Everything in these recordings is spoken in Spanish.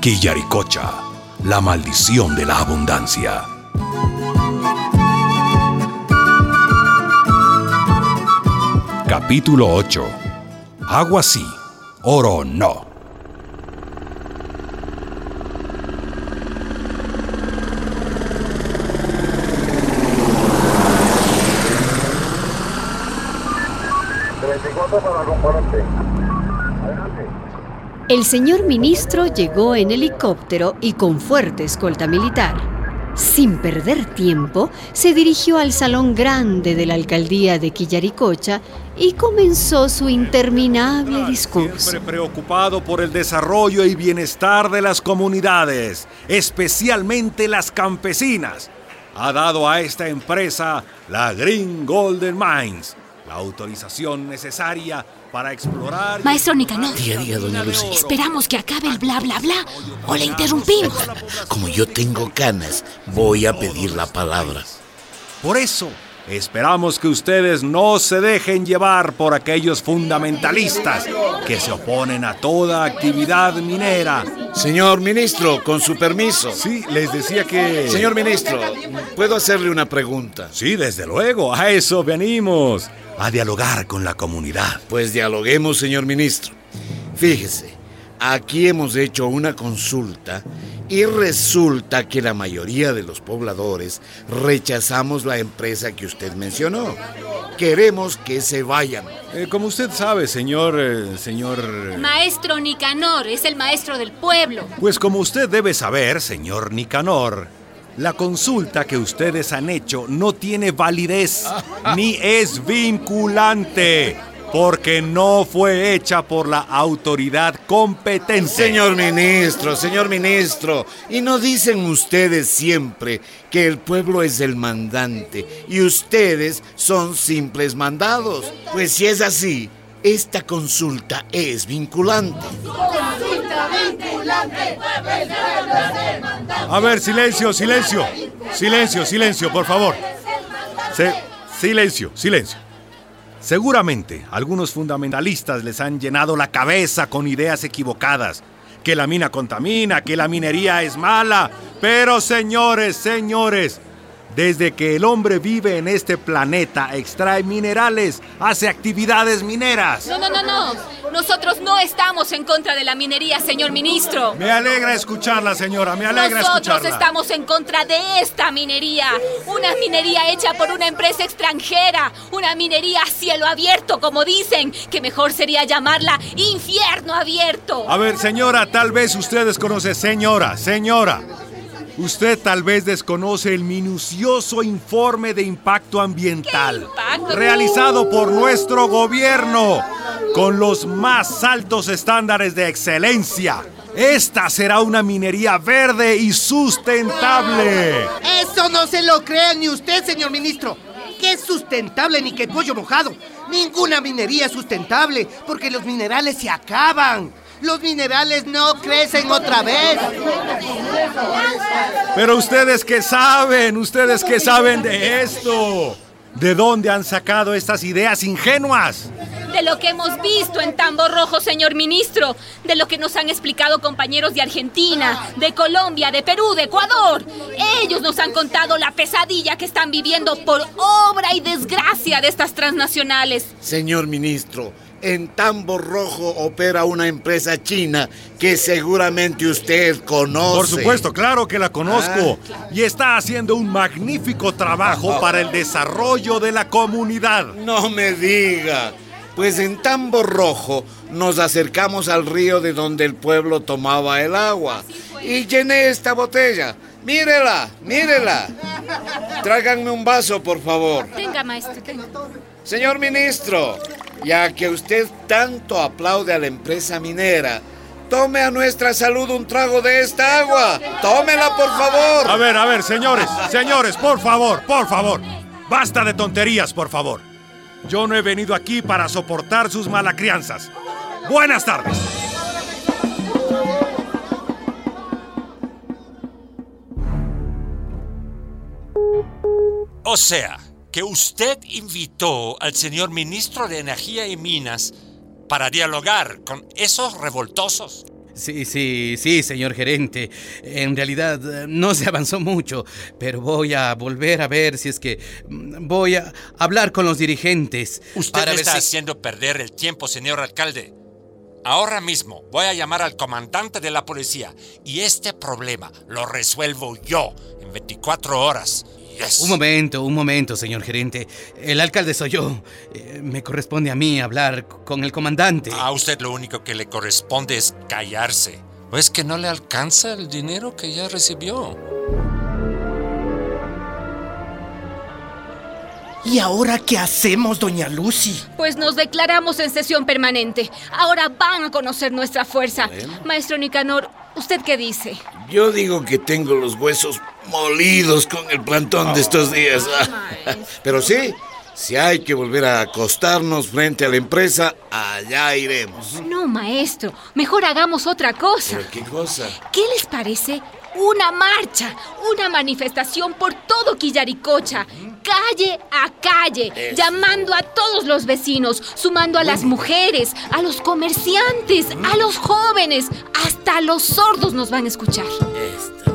Quillaricocha, la maldición de la abundancia. Capítulo 8. Agua sí, oro no. El señor ministro llegó en helicóptero y con fuerte escolta militar. Sin perder tiempo, se dirigió al salón grande de la alcaldía de Quillaricocha y comenzó su interminable discurso. Siempre preocupado por el desarrollo y bienestar de las comunidades, especialmente las campesinas, ha dado a esta empresa la Green Golden Mines la autorización necesaria para explorar... Maestro Nicanor. Día a día, doña Lucy. Esperamos que acabe el bla bla bla o le interrumpimos. Como yo tengo canas, voy a pedir la palabra. Por eso, esperamos que ustedes no se dejen llevar por aquellos fundamentalistas que se oponen a toda actividad minera. Señor ministro, con su permiso. Sí, les decía que... Señor ministro, ¿puedo hacerle una pregunta? Sí, desde luego, a eso venimos a dialogar con la comunidad. Pues dialoguemos, señor ministro. Fíjese, aquí hemos hecho una consulta y resulta que la mayoría de los pobladores rechazamos la empresa que usted mencionó. Queremos que se vayan. Eh, como usted sabe, señor... Eh, señor... Maestro Nicanor, es el maestro del pueblo. Pues como usted debe saber, señor Nicanor, la consulta que ustedes han hecho no tiene validez ni es vinculante porque no fue hecha por la autoridad competente. Señor ministro, señor ministro, ¿y no dicen ustedes siempre que el pueblo es el mandante y ustedes son simples mandados? Pues si es así, esta consulta es vinculante. A ver, silencio, silencio. Silencio, silencio, por favor. silencio, silencio. Seguramente algunos fundamentalistas les han llenado la cabeza con ideas equivocadas. Que la mina contamina, que la minería es mala. Pero señores, señores, desde que el hombre vive en este planeta, extrae minerales, hace actividades mineras. No, no, no, no. Nosotros no estamos en contra de la minería, señor ministro. Me alegra escucharla, señora, me alegra Nosotros estamos en contra de esta minería. Una minería hecha por una empresa extranjera. Una minería a cielo abierto, como dicen, que mejor sería llamarla infierno abierto. A ver, señora, tal vez usted desconoce, señora, señora. Usted tal vez desconoce el minucioso informe de impacto ambiental realizado por nuestro gobierno con los más altos estándares de excelencia. Esta será una minería verde y sustentable. Eso no se lo crea ni usted, señor ministro. ¿Qué es sustentable ni qué pollo mojado? Ninguna minería es sustentable porque los minerales se acaban. Los minerales no crecen otra vez. Pero ustedes qué saben, ustedes qué saben de esto. ¿De dónde han sacado estas ideas ingenuas? De lo que hemos visto en Tambo Rojo, señor ministro. De lo que nos han explicado compañeros de Argentina, de Colombia, de Perú, de Ecuador. Ellos nos han contado la pesadilla que están viviendo por obra y desgracia de estas transnacionales. Señor ministro, en Tambo Rojo opera una empresa china que seguramente usted conoce. Por supuesto, claro que la conozco. Ah. Y está haciendo un magnífico trabajo para el desarrollo de la comunidad. No me diga. Pues en Tambo Rojo nos acercamos al río de donde el pueblo tomaba el agua. Y llené esta botella. Mírela, mírela. Tráiganme un vaso, por favor. Venga, maestro. Señor ministro, ya que usted tanto aplaude a la empresa minera, tome a nuestra salud un trago de esta agua. Tómela, por favor. A ver, a ver, señores, señores, por favor, por favor. Basta de tonterías, por favor. Yo no he venido aquí para soportar sus malacrianzas. Buenas tardes. O sea, que usted invitó al señor ministro de Energía y Minas para dialogar con esos revoltosos. Sí, sí, sí, señor gerente. En realidad no se avanzó mucho, pero voy a volver a ver si es que mm, voy a hablar con los dirigentes. Usted para me ver está si- haciendo perder el tiempo, señor alcalde. Ahora mismo voy a llamar al comandante de la policía y este problema lo resuelvo yo en 24 horas. Yes. Un momento, un momento, señor gerente. El alcalde soy yo. Eh, Me corresponde a mí hablar con el comandante. A usted lo único que le corresponde es callarse. ¿O es que no le alcanza el dinero que ya recibió? ¿Y ahora qué hacemos, doña Lucy? Pues nos declaramos en sesión permanente. Ahora van a conocer nuestra fuerza. Maestro Nicanor, ¿usted qué dice? Yo digo que tengo los huesos molidos con el plantón de estos días. Pero sí, si hay que volver a acostarnos frente a la empresa, allá iremos. No, maestro. Mejor hagamos otra cosa. ¿Pero qué cosa? ¿Qué les parece? Una marcha, una manifestación por todo Quillaricocha, calle a calle, llamando a todos los vecinos, sumando a las mujeres, a los comerciantes, a los jóvenes, hasta los sordos nos van a escuchar. Esta.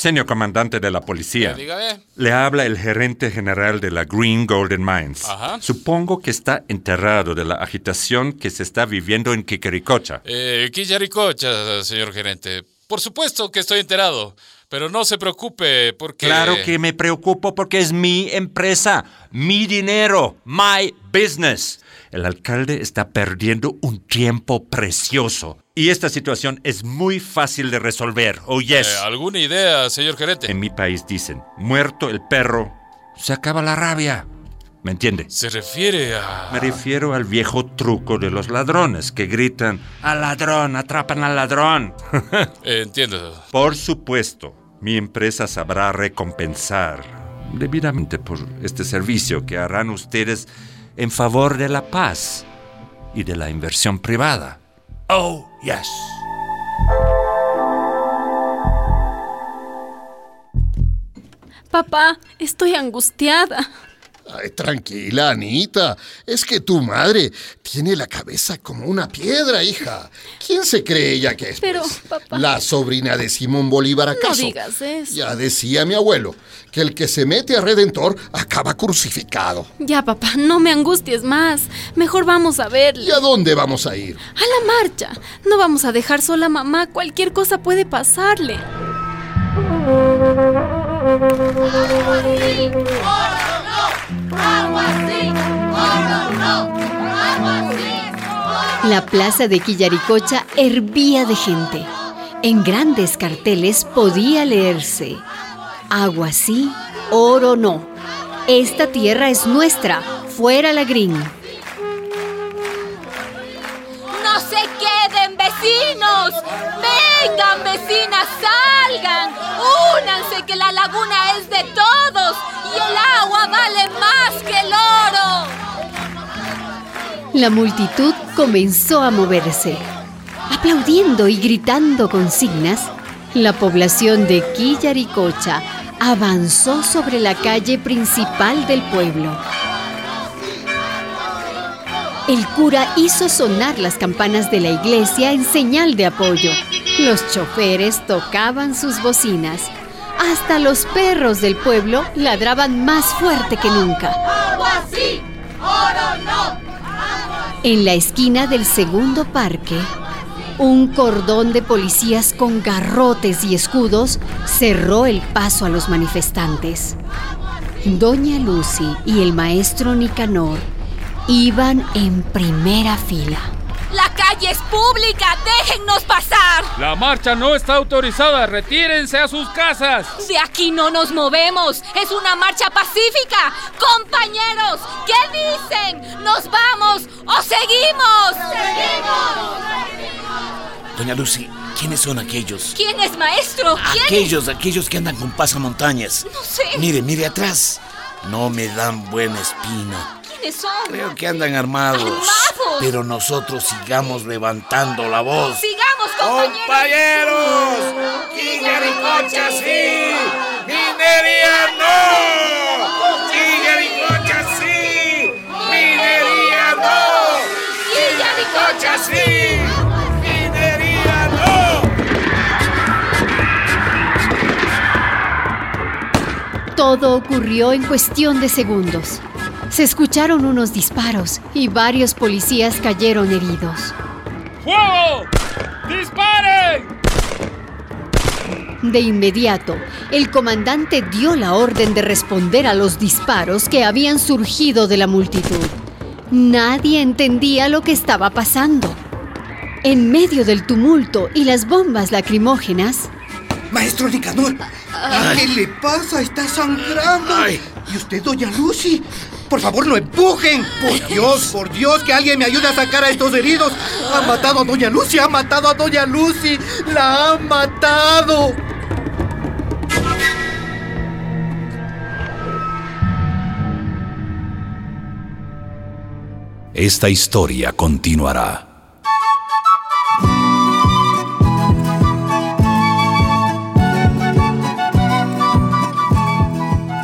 Señor comandante de la policía, Dígame. le habla el gerente general de la Green Golden Mines. Ajá. Supongo que está enterrado de la agitación que se está viviendo en Quiquericocha. Eh, señor gerente. Por supuesto que estoy enterado, pero no se preocupe porque... Claro que me preocupo porque es mi empresa, mi dinero, my business. El alcalde está perdiendo un tiempo precioso. Y esta situación es muy fácil de resolver. Oh, yes. Eh, ¿Alguna idea, señor gerente? En mi país dicen, muerto el perro, se acaba la rabia. ¿Me entiende? Se refiere a... Me refiero al viejo truco de los ladrones que gritan, al ladrón, atrapan al ladrón. Eh, entiendo. Por supuesto, mi empresa sabrá recompensar debidamente por este servicio que harán ustedes en favor de la paz y de la inversión privada. Oh, yes. Papá, estoy angustiada. Ay, tranquila, Anita. Es que tu madre tiene la cabeza como una piedra, hija. ¿Quién se cree ella que es? Pero, pues? papá. ¿La sobrina de Simón Bolívar No acaso? digas eso. Ya decía mi abuelo que el que se mete a Redentor acaba crucificado. Ya, papá, no me angusties más. Mejor vamos a verle. ¿Y a dónde vamos a ir? A la marcha. No vamos a dejar sola a mamá. Cualquier cosa puede pasarle. La plaza de Quillaricocha hervía de gente. En grandes carteles podía leerse: Agua sí, oro no. Esta tierra es nuestra, fuera la green. ¡No se queden, vecinos! ¡Vengan, vecinas, salgan! ¡Únanse que la laguna es de todos La multitud comenzó a moverse. Aplaudiendo y gritando consignas, la población de Quillaricocha avanzó sobre la calle principal del pueblo. El cura hizo sonar las campanas de la iglesia en señal de apoyo. Los choferes tocaban sus bocinas. Hasta los perros del pueblo ladraban más fuerte que nunca. ¡Agua sí! ¡Oro no! En la esquina del segundo parque, un cordón de policías con garrotes y escudos cerró el paso a los manifestantes. Doña Lucy y el maestro Nicanor iban en primera fila. ¡La calle es pública! ¡Déjennos pasar! La marcha no está autorizada. Retírense a sus casas. De aquí no nos movemos. Es una marcha pacífica. Compañeros, ¿qué dicen? ¿Nos vamos o seguimos? ¡Seguimos! Doña Lucy, ¿quiénes son aquellos? ¿Quién es maestro? ¿Quién es? Aquellos, aquellos que andan con pasamontañas. No sé. Mire, mire atrás. No me dan buena espina. ¿Quiénes son? Creo que andan armados. ¿Armados? Pero nosotros sigamos levantando la voz. ¡Sigamos, compañeros! ¡Compañeros! ¡Quillericocha sí! ¡Minería no! ¡Quillericocha sí! ¡Minería no! ¡Quillericocha sí! ¡Minería no! Todo ocurrió en cuestión de segundos. Se escucharon unos disparos y varios policías cayeron heridos. ¡Fuego! ¡Disparen! De inmediato, el comandante dio la orden de responder a los disparos que habían surgido de la multitud. Nadie entendía lo que estaba pasando. En medio del tumulto y las bombas lacrimógenas... Maestro Nicanor, ¿qué le pasa? Está sangrando. ¿Y usted, doña Lucy? Por favor, no empujen. Por Dios, por Dios, que alguien me ayude a sacar a estos heridos. Ha matado a doña Lucy, ha matado a doña Lucy. La ha matado. Esta historia continuará.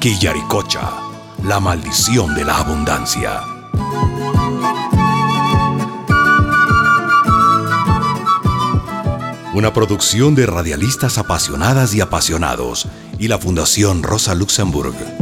Quillaricocha, la maldición de la abundancia. Una producción de radialistas apasionadas y apasionados y la Fundación Rosa Luxemburg.